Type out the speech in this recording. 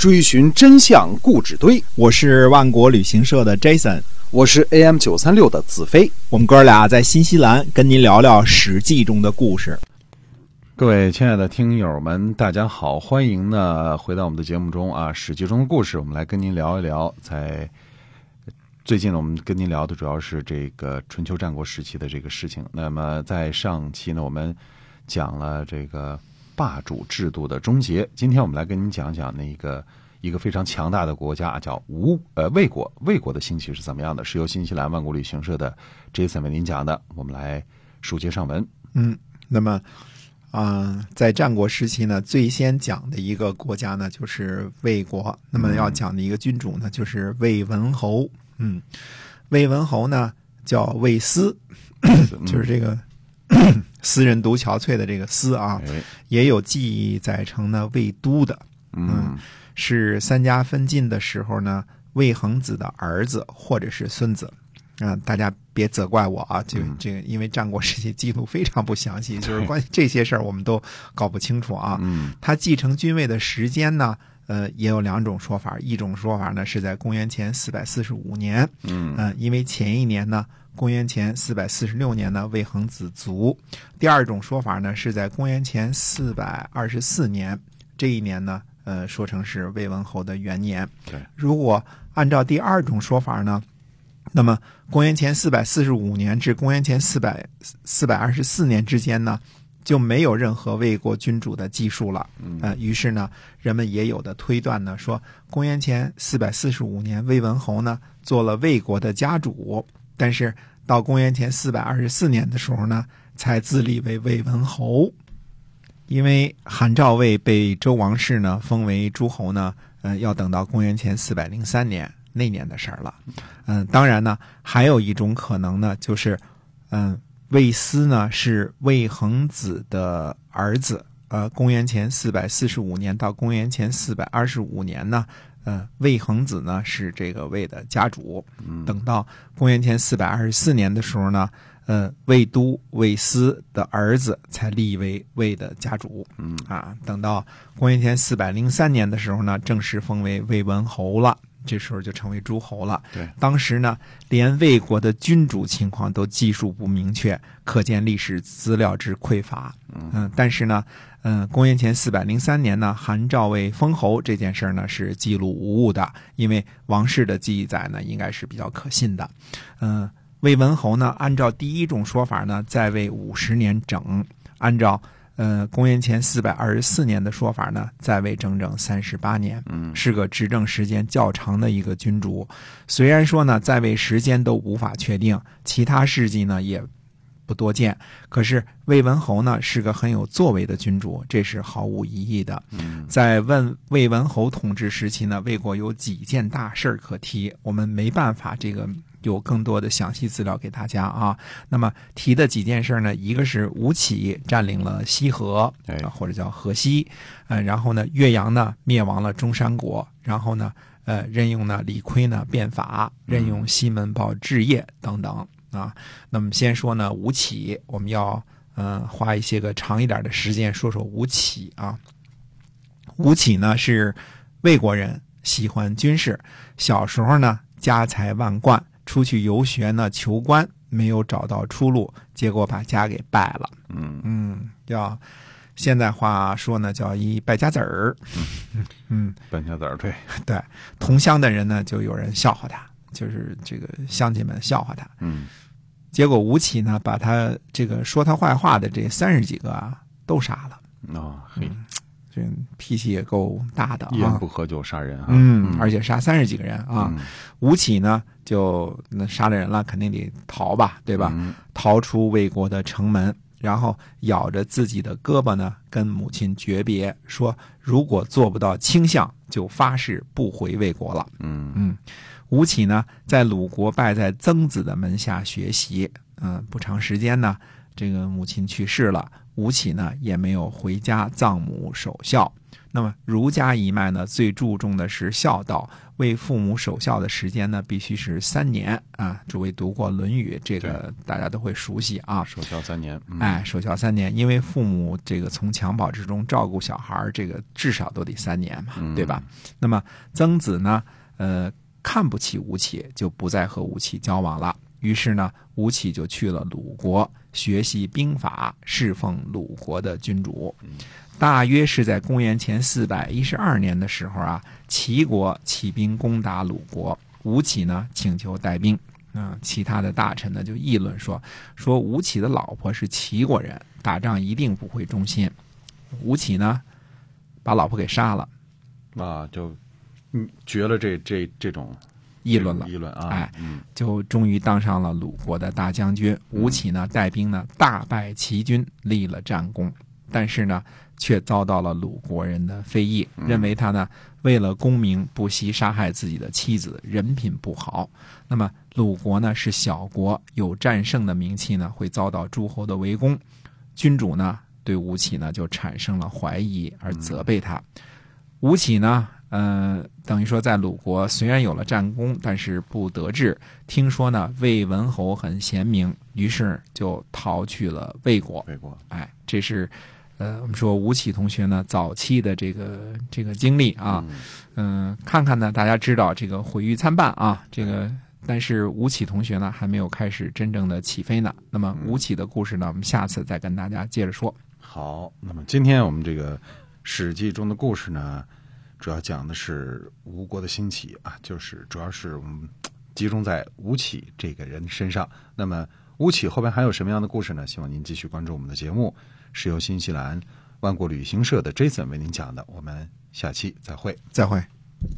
追寻真相故纸堆。我是万国旅行社的 Jason，我是 AM 九三六的子飞。我们哥俩在新西兰跟您聊聊《史记》中的故事。各位亲爱的听友们，大家好，欢迎呢回到我们的节目中啊，《史记》中的故事，我们来跟您聊一聊。在最近呢，我们跟您聊的主要是这个春秋战国时期的这个事情。那么在上期呢，我们讲了这个霸主制度的终结。今天我们来跟您讲讲那个一个非常强大的国家，叫吴呃魏国。魏国的兴起是怎么样的？是由新西兰万国旅行社的 Jason 为您讲的。我们来书接上文。嗯，那么。啊，在战国时期呢，最先讲的一个国家呢，就是魏国。那么要讲的一个君主呢，就是魏文侯。嗯，魏文侯呢叫魏斯，就是这个斯人独憔悴的这个斯啊，也有记载成呢魏都的。嗯，是三家分晋的时候呢，魏恒子的儿子或者是孙子。啊，大家别责怪我啊！就这个，因为战国时期记录非常不详细，就是 关于这些事儿我们都搞不清楚啊。嗯，他继承君位的时间呢，呃，也有两种说法。一种说法呢是在公元前四百四十五年，嗯，因为前一年呢，公元前四百四十六年呢，魏恒子卒。第二种说法呢是在公元前四百二十四年，这一年呢，呃，说成是魏文侯的元年。对，如果按照第二种说法呢？那么，公元前四百四十五年至公元前四百四百二十四年之间呢，就没有任何魏国君主的记述了。呃，于是呢，人们也有的推断呢，说公元前四百四十五年，魏文侯呢做了魏国的家主，但是到公元前四百二十四年的时候呢，才自立为魏文侯。因为韩赵魏被周王室呢封为诸侯呢，呃，要等到公元前四百零三年。那年的事儿了，嗯，当然呢，还有一种可能呢，就是，嗯，魏斯呢是魏恒子的儿子，呃，公元前四百四十五年到公元前四百二十五年呢，呃，魏恒子呢是这个魏的家主，等到公元前四百二十四年的时候呢，呃，魏都魏斯的儿子才立为魏的家主，嗯，啊，等到公元前四百零三年的时候呢，正式封为魏文侯了。这时候就成为诸侯了。对，当时呢，连魏国的君主情况都技术不明确，可见历史资料之匮乏。嗯，但是呢，嗯，公元前四百零三年呢，韩赵魏封侯这件事呢是记录无误的，因为王室的记载呢应该是比较可信的。嗯，魏文侯呢，按照第一种说法呢，在位五十年整，按照。呃，公元前四百二十四年的说法呢，在位整整三十八年，嗯，是个执政时间较长的一个君主。虽然说呢，在位时间都无法确定，其他事迹呢也不多见，可是魏文侯呢是个很有作为的君主，这是毫无疑义的。在问魏文侯统治时期呢，魏国有几件大事可提，我们没办法这个。有更多的详细资料给大家啊。那么提的几件事呢？一个是吴起占领了西河，或者叫河西，呃，然后呢，岳阳呢灭亡了中山国，然后呢，呃，任用呢李悝呢变法，任用西门豹治业等等啊。那么先说呢吴起，我们要呃花一些个长一点的时间说说吴起啊。吴起呢是魏国人，喜欢军事，小时候呢家财万贯。出去游学呢，求官没有找到出路，结果把家给败了。嗯嗯，叫现在话说呢，叫一败家子儿。嗯，败家子儿，对对，同乡的人呢，就有人笑话他，就是这个乡亲们笑话他。嗯，结果吴起呢，把他这个说他坏话的这三十几个啊，都杀了。啊，嘿。这脾气也够大的啊！一言不合就杀人啊！嗯，而且杀三十几个人啊！吴起呢，就那杀了人了，肯定得逃吧，对吧？逃出魏国的城门，然后咬着自己的胳膊呢，跟母亲诀别，说如果做不到倾向，就发誓不回魏国了。嗯嗯，吴起呢，在鲁国拜在曾子的门下学习。嗯，不长时间呢。这个母亲去世了，吴起呢也没有回家葬母守孝。那么儒家一脉呢，最注重的是孝道，为父母守孝的时间呢，必须是三年啊。诸位读过《论语》，这个大家都会熟悉啊。守孝三年，嗯、哎，守孝三年，因为父母这个从襁褓之中照顾小孩儿，这个至少都得三年嘛，嗯对吧？那么曾子呢，呃，看不起吴起，就不再和吴起交往了。于是呢，吴起就去了鲁国学习兵法，侍奉鲁国的君主。大约是在公元前四百一十二年的时候啊，齐国起兵攻打鲁国，吴起呢请求带兵。嗯，其他的大臣呢就议论说，说吴起的老婆是齐国人，打仗一定不会忠心。吴起呢，把老婆给杀了，啊，就嗯绝了这这这种议论了。议论啊，哎嗯就终于当上了鲁国的大将军。吴起呢，带兵呢大败齐军，立了战功，但是呢，却遭到了鲁国人的非议，认为他呢为了功名不惜杀害自己的妻子，人品不好。那么鲁国呢是小国，有战胜的名气呢，会遭到诸侯的围攻。君主呢对吴起呢就产生了怀疑，而责备他。吴起呢，呃，等于说在鲁国虽然有了战功，但是不得志。听说呢魏文侯很贤明，于是就逃去了魏国。魏国，哎，这是呃，我们说吴起同学呢早期的这个这个经历啊，嗯、看看呢，大家知道这个毁誉参半啊，这个。但是吴起同学呢，还没有开始真正的起飞呢。那么吴起的故事呢，我们下次再跟大家接着说。好，那么今天我们这个《史记》中的故事呢，主要讲的是吴国的兴起啊，就是主要是我们集中在吴起这个人身上。那么吴起后边还有什么样的故事呢？希望您继续关注我们的节目，是由新西兰万国旅行社的 Jason 为您讲的。我们下期再会。再会。